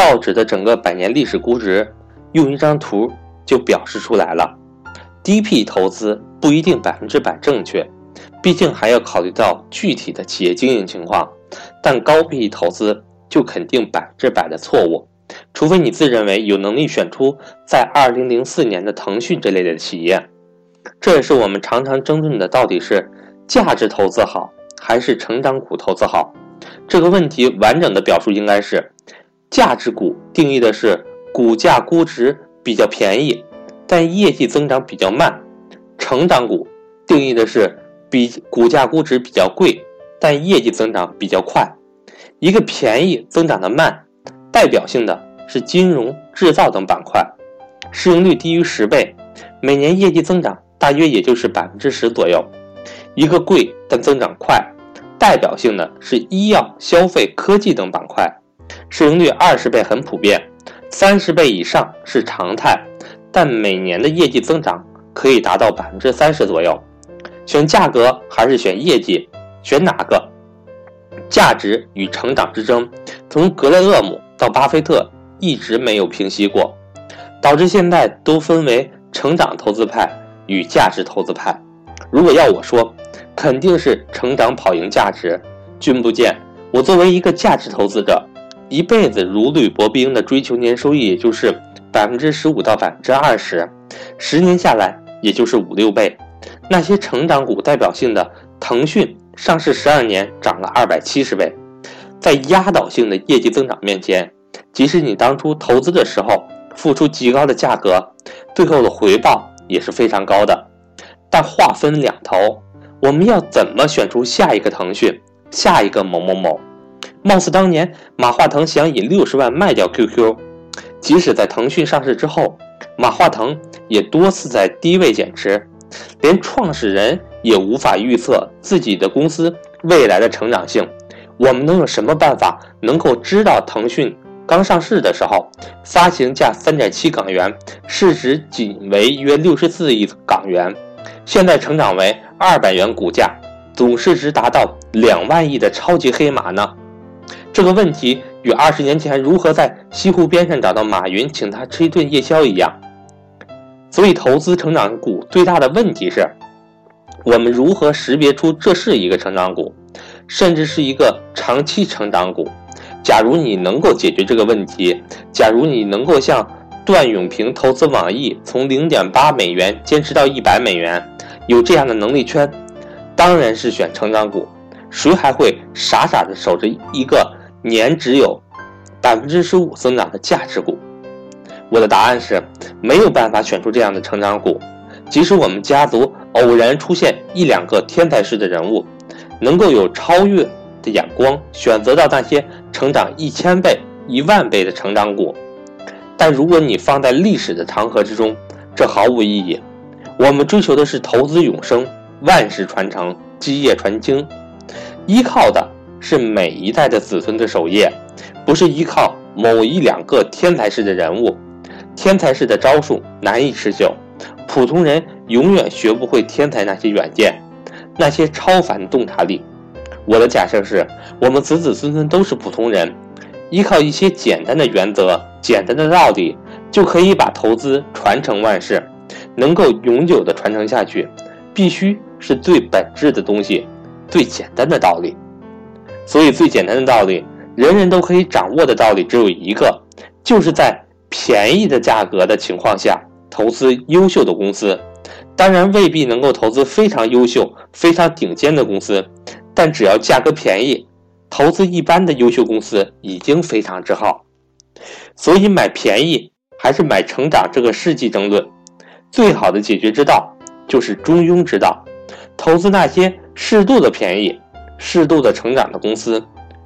道指的整个百年历史估值，用一张图就表示出来了。低 P 投资不一定百分之百正确，毕竟还要考虑到具体的企业经营情况。但高 P 投资就肯定百分之百的错误，除非你自认为有能力选出在二零零四年的腾讯这类的企业。这也是我们常常争论的，到底是价值投资好还是成长股投资好？这个问题完整的表述应该是：价值股定义的是股价估值比较便宜，但业绩增长比较慢；成长股定义的是比股价估值比较贵，但业绩增长比较快。一个便宜增长的慢，代表性的是金融、制造等板块，市盈率低于十倍，每年业绩增长。大约也就是百分之十左右，一个贵但增长快，代表性的是医药、消费、科技等板块，市盈率二十倍很普遍，三十倍以上是常态，但每年的业绩增长可以达到百分之三十左右。选价格还是选业绩？选哪个？价值与成长之争，从格雷厄姆到巴菲特一直没有平息过，导致现在都分为成长投资派。与价值投资派，如果要我说，肯定是成长跑赢价值。君不见，我作为一个价值投资者，一辈子如履薄冰的追求年收益，也就是百分之十五到百分之二十，十年下来也就是五六倍。那些成长股代表性的腾讯，上市十二年涨了二百七十倍，在压倒性的业绩增长面前，即使你当初投资的时候付出极高的价格，最后的回报。也是非常高的，但话分两头，我们要怎么选出下一个腾讯，下一个某某某？貌似当年马化腾想以六十万卖掉 QQ，即使在腾讯上市之后，马化腾也多次在低位减持，连创始人也无法预测自己的公司未来的成长性。我们能有什么办法能够知道腾讯？刚上市的时候，发行价三点七港元，市值仅为约六十四亿港元。现在成长为二百元股价，总市值达到两万亿的超级黑马呢？这个问题与二十年前如何在西湖边上找到马云请他吃一顿夜宵一样。所以，投资成长股最大的问题是，我们如何识别出这是一个成长股，甚至是一个长期成长股？假如你能够解决这个问题，假如你能够像段永平投资网易从零点八美元坚持到一百美元，有这样的能力圈，当然是选成长股。谁还会傻傻的守着一个年只有百分之十五增长的价值股？我的答案是没有办法选出这样的成长股。即使我们家族偶然出现一两个天才式的人物，能够有超越。的眼光选择到那些成长一千倍、一万倍的成长股，但如果你放在历史的长河之中，这毫无意义。我们追求的是投资永生、万世传承、基业传经，依靠的是每一代的子孙的守业，不是依靠某一两个天才式的人物。天才式的招数难以持久，普通人永远学不会天才那些远见，那些超凡洞察力。我的假设是，我们子子孙孙都是普通人，依靠一些简单的原则、简单的道理，就可以把投资传承万世，能够永久的传承下去，必须是最本质的东西，最简单的道理。所以，最简单的道理，人人都可以掌握的道理只有一个，就是在便宜的价格的情况下投资优秀的公司。当然，未必能够投资非常优秀、非常顶尖的公司。但只要价格便宜，投资一般的优秀公司已经非常之好。所以买便宜还是买成长，这个世纪争论，最好的解决之道就是中庸之道，投资那些适度的便宜、适度的成长的公司，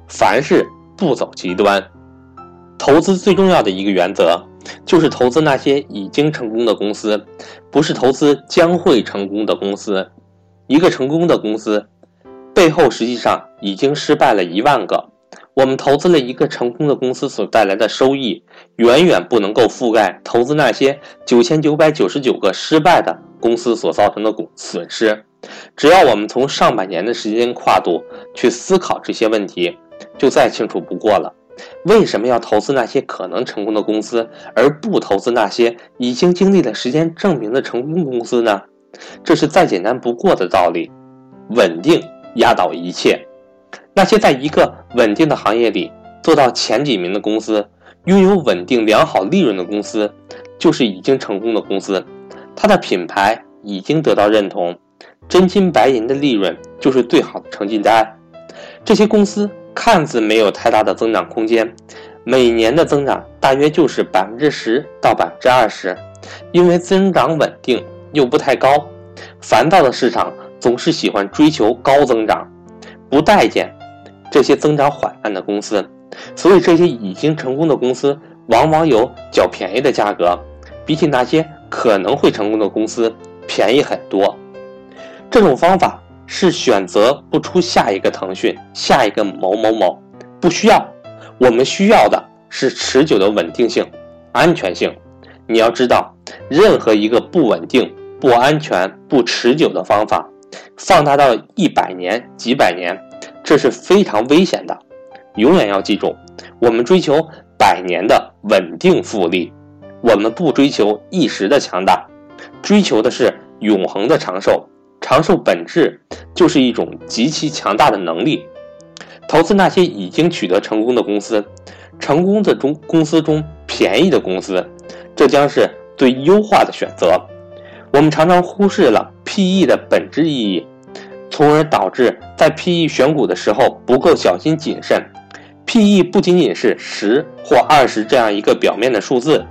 凡事不走极端。投资最重要的一个原则就是投资那些已经成功的公司，不是投资将会成功的公司。一个成功的公司。背后实际上已经失败了一万个。我们投资了一个成功的公司所带来的收益，远远不能够覆盖投资那些九千九百九十九个失败的公司所造成的损失。只要我们从上百年的时间跨度去思考这些问题，就再清楚不过了。为什么要投资那些可能成功的公司，而不投资那些已经经历了时间证明的成功公司呢？这是再简单不过的道理。稳定压倒一切。那些在一个稳定的行业里做到前几名的公司，拥有稳定良好利润的公司，就是已经成功的公司。它的品牌已经得到认同，真金白银的利润就是最好的成绩单。这些公司看似没有太大的增长空间，每年的增长大约就是百分之十到百分之二十，因为增长稳定又不太高。烦躁的市场总是喜欢追求高增长，不待见这些增长缓慢的公司，所以这些已经成功的公司往往有较便宜的价格，比起那些可能会成功的公司便宜很多。这种方法是选择不出下一个腾讯、下一个某某某，不需要。我们需要的是持久的稳定性、安全性。你要知道，任何一个不稳定。不安全、不持久的方法，放大到一百年、几百年，这是非常危险的。永远要记住，我们追求百年的稳定复利，我们不追求一时的强大，追求的是永恒的长寿。长寿本质就是一种极其强大的能力。投资那些已经取得成功的公司，成功的中公司中便宜的公司，这将是最优化的选择。我们常常忽视了 PE 的本质意义，从而导致在 PE 选股的时候不够小心谨慎。PE 不仅仅是十或二十这样一个表面的数字，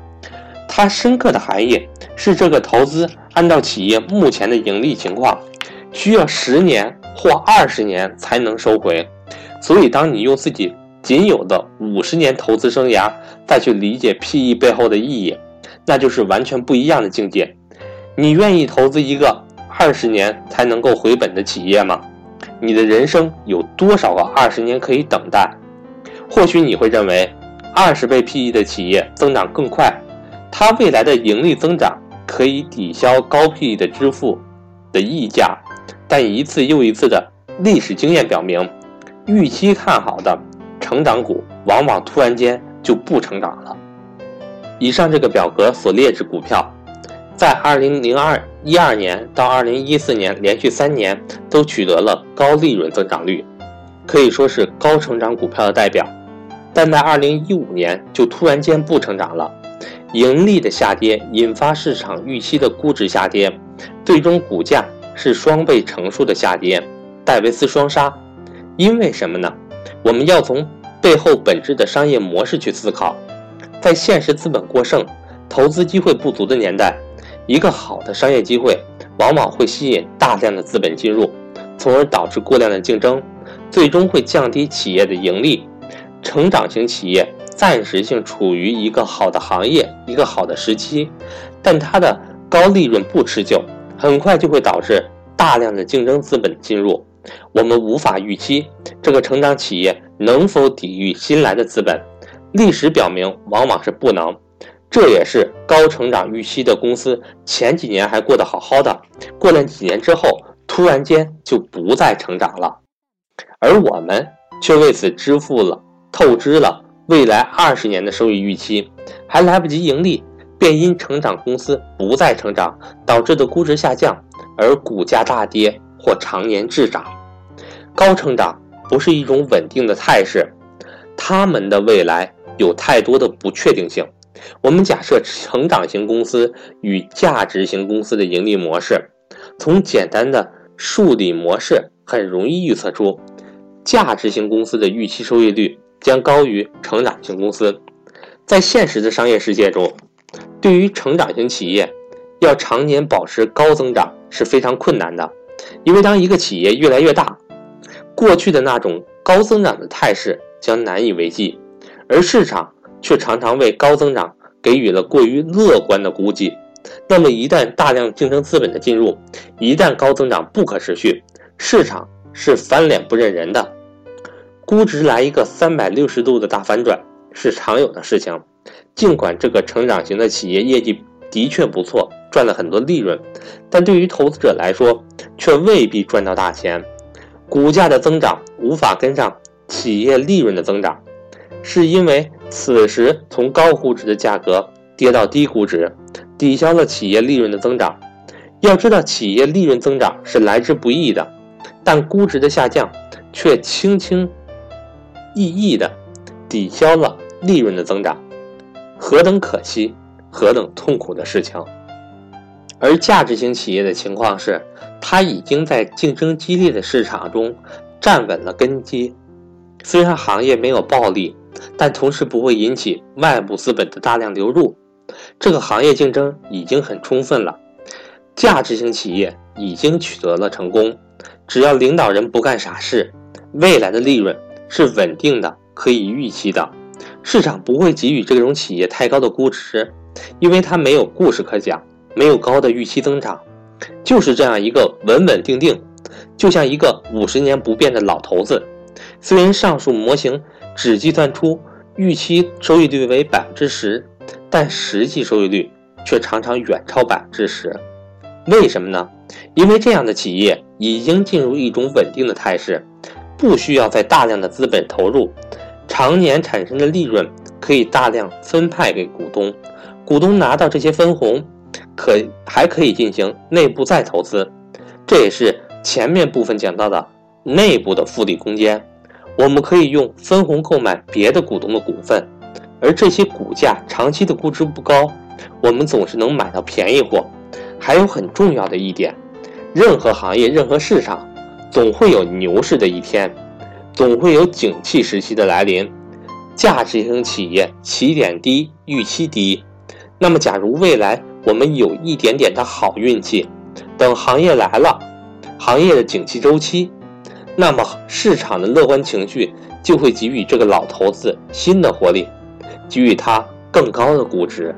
它深刻的含义是这个投资按照企业目前的盈利情况，需要十年或二十年才能收回。所以，当你用自己仅有的五十年投资生涯再去理解 PE 背后的意义，那就是完全不一样的境界。你愿意投资一个二十年才能够回本的企业吗？你的人生有多少个二十年可以等待？或许你会认为，二十倍 PE 的企业增长更快，它未来的盈利增长可以抵消高 PE 的支付的溢价。但一次又一次的历史经验表明，预期看好的成长股往往突然间就不成长了。以上这个表格所列之股票。在二零零二一二年到二零一四年连续三年都取得了高利润增长率，可以说是高成长股票的代表。但在二零一五年就突然间不成长了，盈利的下跌引发市场预期的估值下跌，最终股价是双倍乘数的下跌，戴维斯双杀。因为什么呢？我们要从背后本质的商业模式去思考，在现实资本过剩、投资机会不足的年代。一个好的商业机会，往往会吸引大量的资本进入，从而导致过量的竞争，最终会降低企业的盈利。成长型企业暂时性处于一个好的行业、一个好的时期，但它的高利润不持久，很快就会导致大量的竞争资本进入。我们无法预期这个成长企业能否抵御新来的资本，历史表明，往往是不能。这也是高成长预期的公司前几年还过得好好的，过了几年之后，突然间就不再成长了，而我们却为此支付了透支了未来二十年的收益预期，还来不及盈利，便因成长公司不再成长导致的估值下降而股价大跌或常年滞涨。高成长不是一种稳定的态势，他们的未来有太多的不确定性。我们假设成长型公司与价值型公司的盈利模式，从简单的数理模式很容易预测出，价值型公司的预期收益率将高于成长型公司。在现实的商业世界中，对于成长型企业，要常年保持高增长是非常困难的，因为当一个企业越来越大，过去的那种高增长的态势将难以为继，而市场。却常常为高增长给予了过于乐观的估计。那么，一旦大量竞争资本的进入，一旦高增长不可持续，市场是翻脸不认人的，估值来一个三百六十度的大反转是常有的事情。尽管这个成长型的企业业绩的确不错，赚了很多利润，但对于投资者来说，却未必赚到大钱。股价的增长无法跟上企业利润的增长。是因为此时从高估值的价格跌到低估值，抵消了企业利润的增长。要知道，企业利润增长是来之不易的，但估值的下降却轻轻意义的抵消了利润的增长，何等可惜，何等痛苦的事情！而价值型企业的情况是，它已经在竞争激烈的市场中站稳了根基。虽然行业没有暴利，但同时不会引起外部资本的大量流入。这个行业竞争已经很充分了，价值型企业已经取得了成功。只要领导人不干傻事，未来的利润是稳定的，可以预期的。市场不会给予这种企业太高的估值，因为它没有故事可讲，没有高的预期增长，就是这样一个稳稳定定，就像一个五十年不变的老头子。虽然上述模型只计算出预期收益率为百分之十，但实际收益率却常常远超百分之十。为什么呢？因为这样的企业已经进入一种稳定的态势，不需要再大量的资本投入，常年产生的利润可以大量分派给股东，股东拿到这些分红，可还可以进行内部再投资。这也是前面部分讲到的内部的复利空间。我们可以用分红购买别的股东的股份，而这些股价长期的估值不高，我们总是能买到便宜货。还有很重要的一点，任何行业、任何市场，总会有牛市的一天，总会有景气时期的来临。价值型企业起点低，预期低。那么，假如未来我们有一点点的好运气，等行业来了，行业的景气周期。那么市场的乐观情绪就会给予这个老头子新的活力，给予他更高的估值。